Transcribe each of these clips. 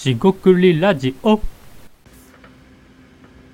しごくりラジオ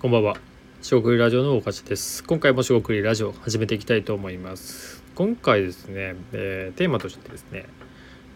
こんばんは。しごくりラジオの大橋です。今回もしごくりラジオ始めていきたいと思います。今回ですね、えーテーマとしてですね、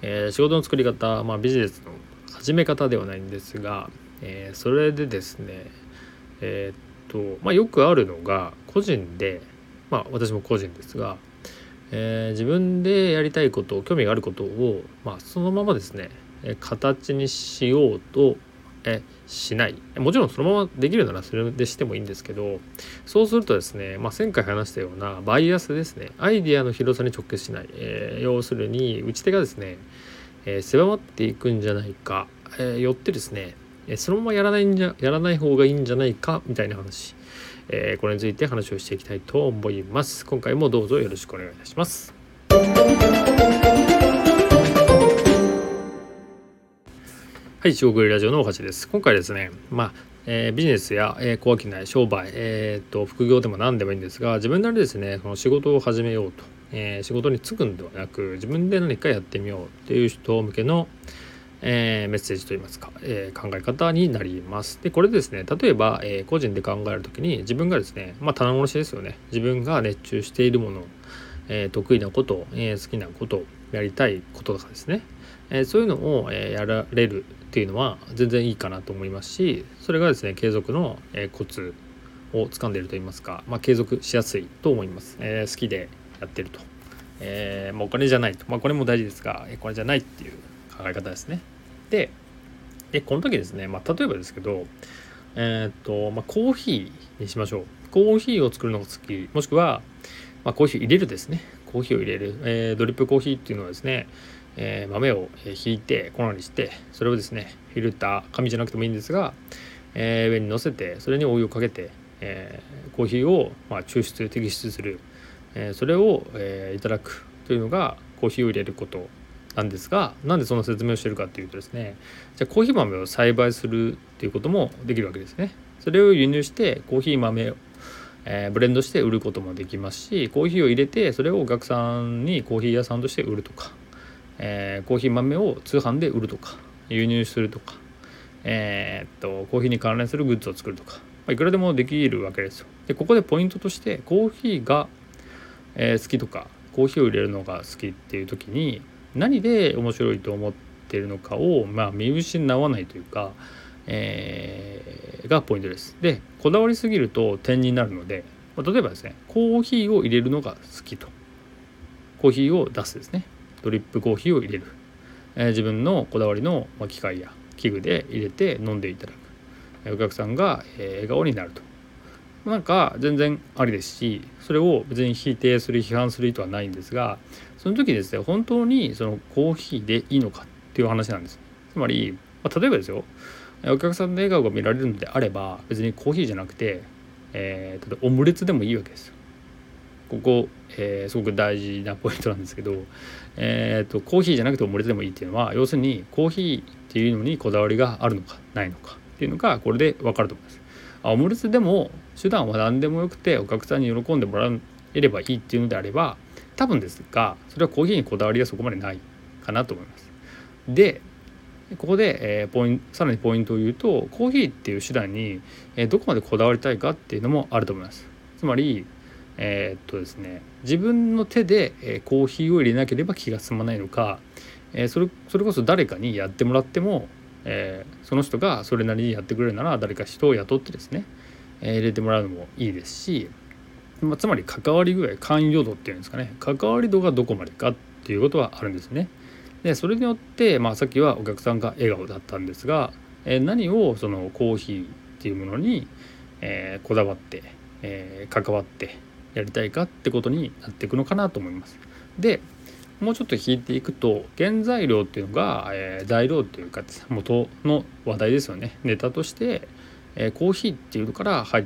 えー仕事の作り方、まあ、ビジネスの始め方ではないんですが、えーそれでですね、えーっと、まあ、よくあるのが個人で、まあ、私も個人ですが、えー自分でやりたいこと興味があることを、まあ、そのままですね形にしようとえしない。もちろんそのままできるならそれでしてもいいんですけどそうするとですね、まあ、前回話したようなバイアスですね。アイデアの広さに直結しない、えー要するに打ち手がですね、えー狭まっていくんじゃないか、えーよってですねそのままやらないんじゃやらない方がいいんじゃないかみたいな話、えこれについて話をしていきたいと思います。今回もどうぞよろしくお願いいたします。はい、中国ラジオの橋です。今回ですね、まあ、えービジネスや、えー、小商い、商売、えーと、副業でも何でもいいんですが、自分なりですね、この仕事を始めようと、えー仕事に就くんではなく、自分で何かやってみようっていう人向けの、えーメッセージといいますか、えー考え方になります。で、これですね、例えば、えー個人で考えるときに、自分がですね、まあ、棚卸しですよね。自分が熱中しているもの、えー得意なこと、えー好きなこと、やりたいこととかですね、えそういうのを、えやられるっていうのは全然いいかなと思いますしそれがですね継続の、えコツを掴んでいると言いますか、まあ、継続しやすいと思います、え好きでやってると、えまあ、お金じゃないと、まあ、これも大事ですが、えーこれじゃないっていう考え方ですね。ででこの時ですね、まあ、例えばですけどえーっと、まあ、コーヒーにしましょう。コーヒーを作るのが好き。もしくは、まあ、コーヒー入れるですね。コーヒーを入れる、えードリップコーヒーっていうのはですねえー豆をえーひいて粉にしてそれをですねフィルター紙じゃなくてもいいんですが、えー上に乗せてそれにお湯をかけて、えーコーヒーを、まあ、抽出摘出する、えそれを、えいただくというのがコーヒーを入れることなんですがなんでその説明をしてるかっていうとですねじゃコーヒー豆を栽培するっていうこともできるわけですね。それを輸入してコーヒー豆をえーブレンドして売ることもできますしコーヒーを入れてそれをお客さんにコーヒー屋さんとして売るとかえーコーヒー豆を通販で売るとか輸入するとか、えーっとコーヒーに関連するグッズを作るとか、まあいくらでもできるわけですよ。でここでポイントとしてコーヒーが、えー好きとかコーヒーを入れるのが好きっていう時に何で面白いと思ってるのかを、まあ、見失わないというか、えーがポイントです。でこだわりすぎると点になるので、ま例えばですねコーヒーを入れるのが好きとコーヒーを出すですねドリップコーヒーを入れる、えー自分のこだわりの機械や器具で入れて飲んでいただく。お客さんがえ笑顔になると。なんか全然ありですしそれを別に否定する批判する意図はないんですがその時ですね本当にそのコーヒーでいいのかっていう話なんです。つまり、まあ例えばですよお客さんの笑顔が見られるのであれば別にコーヒーじゃなくて、えー例えばオムレツでもいいわけですよ。ここ、えーすごく大事なポイントなんですけど、えー、とコーヒーじゃなくてオムレツでもいいっていうのは要するにコーヒーっていうのにこだわりがあるのかないのかっていうのがこれで分かると思います。あオムレツでも手段は何でもよくてお客さんに喜んでもらえればいいっていうのであれば多分ですがそれはコーヒーにこだわりがそこまでないかなと思います。でここで、えーポインさらにポイントを言うとコーヒーっていう手段に、えーどこまでこだわりたいかっていうのもあると思います。つまりえーっとですね自分の手で、えコーヒーを入れなければ気が済まないのか、えそれそれこそ誰かにやってもらっても、えその人がそれなりにやってくれるなら誰か人を雇ってですね、え入れてもらうのもいいですし、まあ、つまり関わり具合関与度っていうんですかね関わり度がどこまでかっていうことはあるんですね。でそれによって、まあ、さっきはお客さんが笑顔だったんですが、え何をそのコーヒーっていうものに、えこだわって、え関わってやりたいかってことになっていくのかなと思います。でもうちょっと引いていくと原材料っていうのが、えー材料っていうか元の話題ですよねネタとして、えーコーヒーっていうのから入っ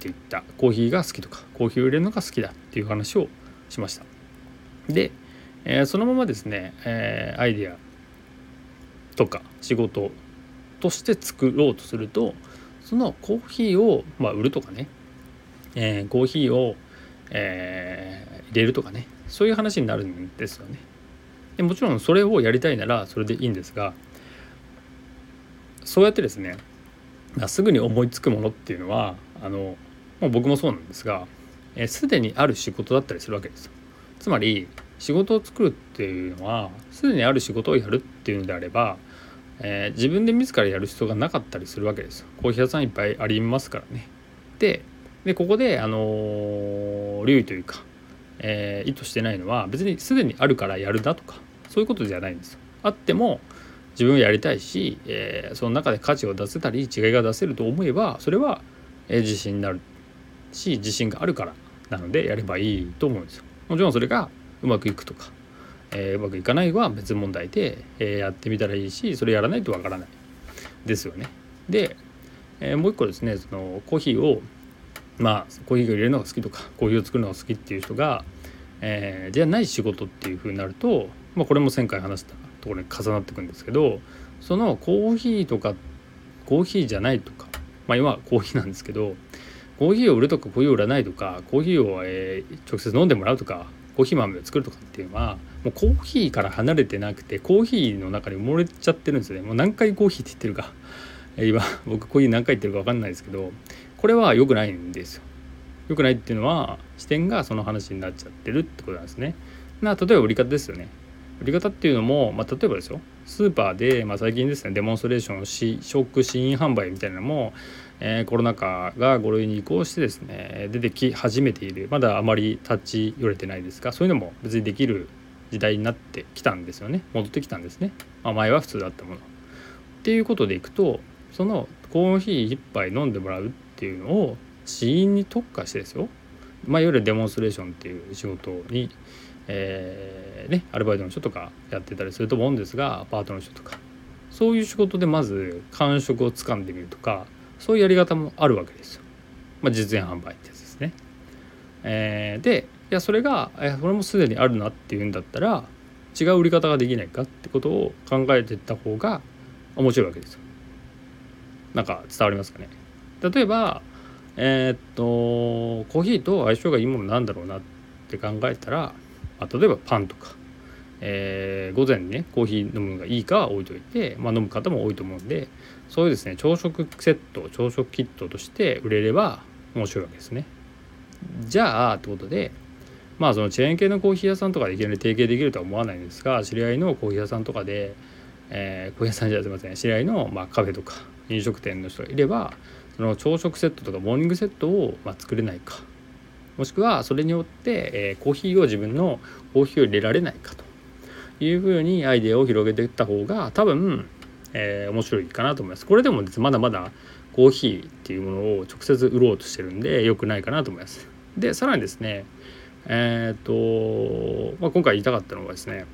ていったコーヒーが好きとかコーヒーを入れるのが好きだっていう話をしました。で、えーそのままですね、えーアイデアとか仕事として作ろうとするとそのコーヒーを、まあ、売るとかね、えーコーヒーを、えー入れるとかねそういう話になるんですよね。でもちろんそれをやりたいならそれでいいんですがそうやってですねすぐに思いつくものっていうのはあの、まあ、僕もそうなんですがすで、にある仕事だったりするわけですよ。つまり仕事を作るっていうのはすでにある仕事をやるっていうのであれば、えー、自分で自らやる必要がなかったりするわけですよ。コーヒー屋さんいっぱいありますからね。ででここであの、留意というか、えー、意図してないのは別にすでにあるからやるだとかそういうことじゃないんですよ。あっても自分をやりたいし、えー、その中で価値を出せたり違いが出せると思えばそれは、えー、自信になるし自信があるからなのでやればいいと思うんですよ。もちろんそれがうまくいくとか、えー、うまくいかないは別問題で、え、やってみたらいいしそれやらないとわからないですよね。で、え、もう一個ですねそのコーヒーをまあコーヒーを入れるのが好きとかコーヒーを作るのが好きっていう人が、えー、じゃない仕事っていうふうになると、まあ、これも前回話したところに重なってくんですけどそのコーヒーとかコーヒーじゃないとかまあ今はコーヒーなんですけどコーヒーを売るとかコーヒーを売らないとかコーヒーを、えー、直接飲んでもらうとかコーヒー豆を作るとかっていうのはもうコーヒーから離れてなくてコーヒーの中に埋もれちゃってるんですよね。もう何回コーヒーって言ってるか。今僕コーヒー何回言ってるか分かんないですけどこれは良くないんですよ。良くないっていうのは視点がその話になっちゃってるってことなんですね。な例えば売り方ですよね。売り方っていうのも、まあ、例えばですよ。スーパーで、まあ、最近ですねデモンストレーション試食試飲販売みたいなのも、えー、コロナ禍が5類に移行してですね出てき始めている。まだあまり立ち寄れてないですがそういうのも別にできる時代になってきたんですよね。戻ってきたんですね、まあ、前は普通だったもの。っていうことでいくとそのコーヒー1杯飲んでもらうっていうのを死因に特化してですよ、まあ、いわゆるデモンストレーションっていう仕事にえー、ね、アルバイトの人とかやってたりすると思うんですがパートの人とかそういう仕事でまず感触をつかんでみるとかそういうやり方もあるわけですよ。まあ、実演販売ってやつですね。えー、でいやそれが、えー、これもすでにあるなっていうんだったら違う売り方ができないかってことを考えていった方が面白いわけですよ。なんか伝わりますかね？例えばえー、っとコーヒーと相性がいいものなんだろうなって考えたらまあ、例えばパンとか、えー、午前にねコーヒー飲むのがいいかは置いといて、まあ、飲む方も多いと思うんでそういうですね朝食セット朝食キットとして売れれば面白いわけですね。じゃあってことでまあそのチェーン系のコーヒー屋さんとかでいきなり提携できるとは思わないんですが知り合いのコーヒー屋さんとかで、えー、コーヒー屋さんじゃすいません知り合いのまあカフェとか飲食店の人がいればその朝食セットとかモーニングセットをまあ作れないかもしくはそれによって、えー、コーヒーを自分のコーヒーを入れられないかというふうにアイデアを広げていった方が多分、えー、面白いかなと思います。これでもまだまだコーヒーっていうものを直接売ろうとしてるんで良くないかなと思います。でさらにですねえっ、と、まあ、今回言いたかったのはですね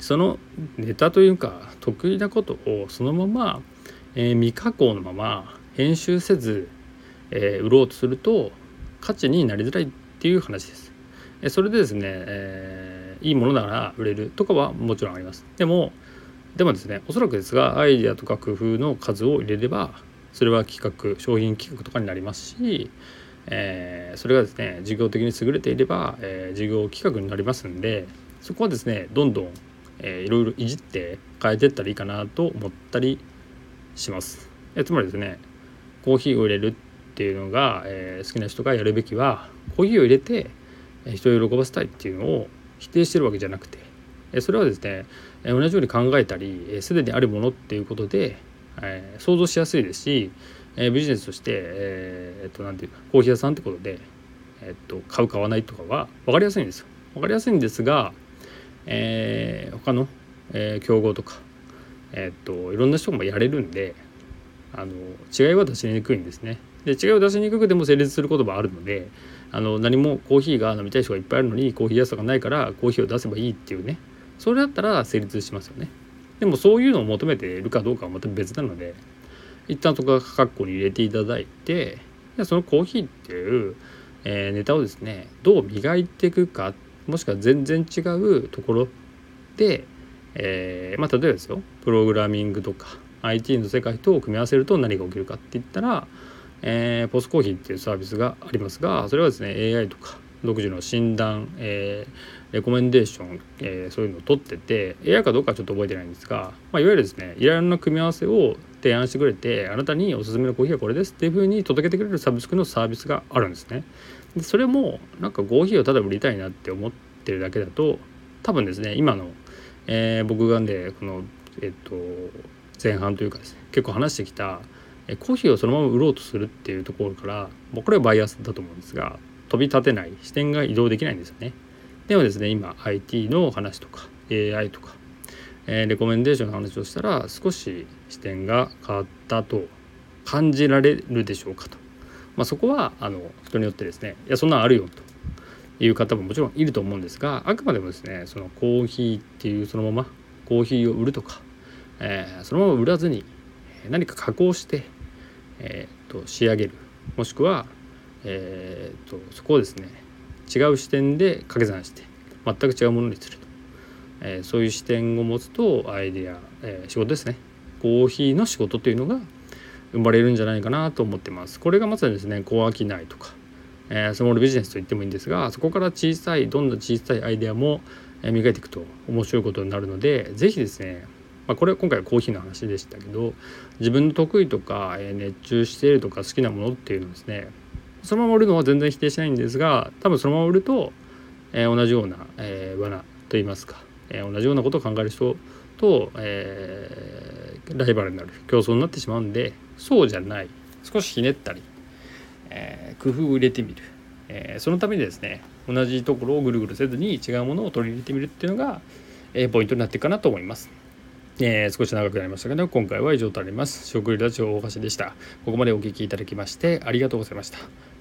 そのネタというか得意なことをそのまま、えー、未加工のまま編集せず、えー、売ろうとすると価値になりづらいっていう話です。えそれでですね、えー、いいものなら売れるとかはもちろんあります。でもでもですねおそらくですがアイデアとか工夫の数を入れればそれは企画商品企画とかになりますし、えー、それがですね事業的に優れていれば、えー、事業企画になりますんでそこはですねどんどん、えー、いろいろいじって変えていったらいいかなと思ったりします。えつまりですねコーヒーを入れるっていうのが、えー、好きな人がやるべきはコーヒーを入れて人を喜ばせたいっていうのを否定してるわけじゃなくてそれはですね同じように考えたりすでにあるものっていうことで、えー、想像しやすいですしビジネスとして、えー、っとなんていうかコーヒー屋さんってことで、えー、っと買う買わないとかは分かりやすいんですよ。分かりやすいんですが、えー、他の、えー、競合とか、えー、っといろんな人もやれるんであの違いは出しにくいんですね。で違いを出しにくくても成立することもあるのであの何もコーヒーが飲みたい人がいっぱいあるのにコーヒー安さんがないからコーヒーを出せばいいっていうねそれだったら成立しますよね。でもそういうのを求めているかどうかはまた別なので一旦そこは括弧に入れていただいてそのコーヒーっていう、えー、ネタをですねどう磨いていくかもしくは全然違うところで、えー、まあ例えばですよプログラミングとか IT の世界と組み合わせると何が起きるかって言ったらえー、ポスコーヒーっていうサービスがありますがそれはですね AI とか独自の診断、えー、レコメンデーション、えー、そういうのを取ってて AI かどうかちょっと覚えてないんですが、まあ、いわゆるですねいろんな組み合わせを提案してくれてあなたにおすすめのコーヒーはこれですっていうふうに届けてくれるサブスクのサービスがあるんですね。でそれもなんかコーヒーをただ売りたいなって思ってるだけだと多分ですね今の、えー、僕がでこのえっと前半というかです。ね結構話してきたコーヒーをそのまま売ろうとするっていうところからもうこれはバイアスだと思うんですが飛び立てない。視点が移動できないんですよね。でもですね今 IT の話とか AI とか、えー、レコメンデーションの話をしたら少し視点が変わったと感じられるでしょうかと、まあ、そこはあの人によってですねいやそんなんあるよと。いう方ももちろんいると思うんですがあくまでもですねそのコーヒーっていうそのままコーヒーを売るとか、えー、そのまま売らずに何か加工して、えー、と仕上げる。もしくは、えー、とそこをですね違う視点で掛け算して全く違うものにすると、えー、そういう視点を持つとアイデア、えー、仕事ですね。コーヒーの仕事というのが生まれるんじゃないかなと思ってます。これがまさにですね小商いとか、えー、スモールビジネスと言ってもいいんですがそこから小さいどんな小さいアイデアも磨いていくと面白いことになるので是非ですねまあ、これは今回はコーヒーの話でしたけど自分の得意とか、熱中しているとか好きなものっていうのをですね。そのまま売るのは全然否定しないんですが多分そのまま売ると、えー、同じような、えー、罠といいますか、えー、同じようなことを考える人と、えー、ライバルになる競争になってしまうんでそうじゃない。少しひねったり、え、工夫を入れてみる、え、そのためにですね同じところをぐるぐるせずに違うものを取り入れてみるっていうのが、え、ポイントになっていくかなと思います。えー、少し長くなりましたけど今回は以上となります。食リラジオ大橋でした。ここまでお聴きいただきましてありがとうございました。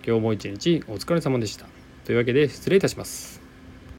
今日も一日お疲れ様でした。というわけで失礼いたします。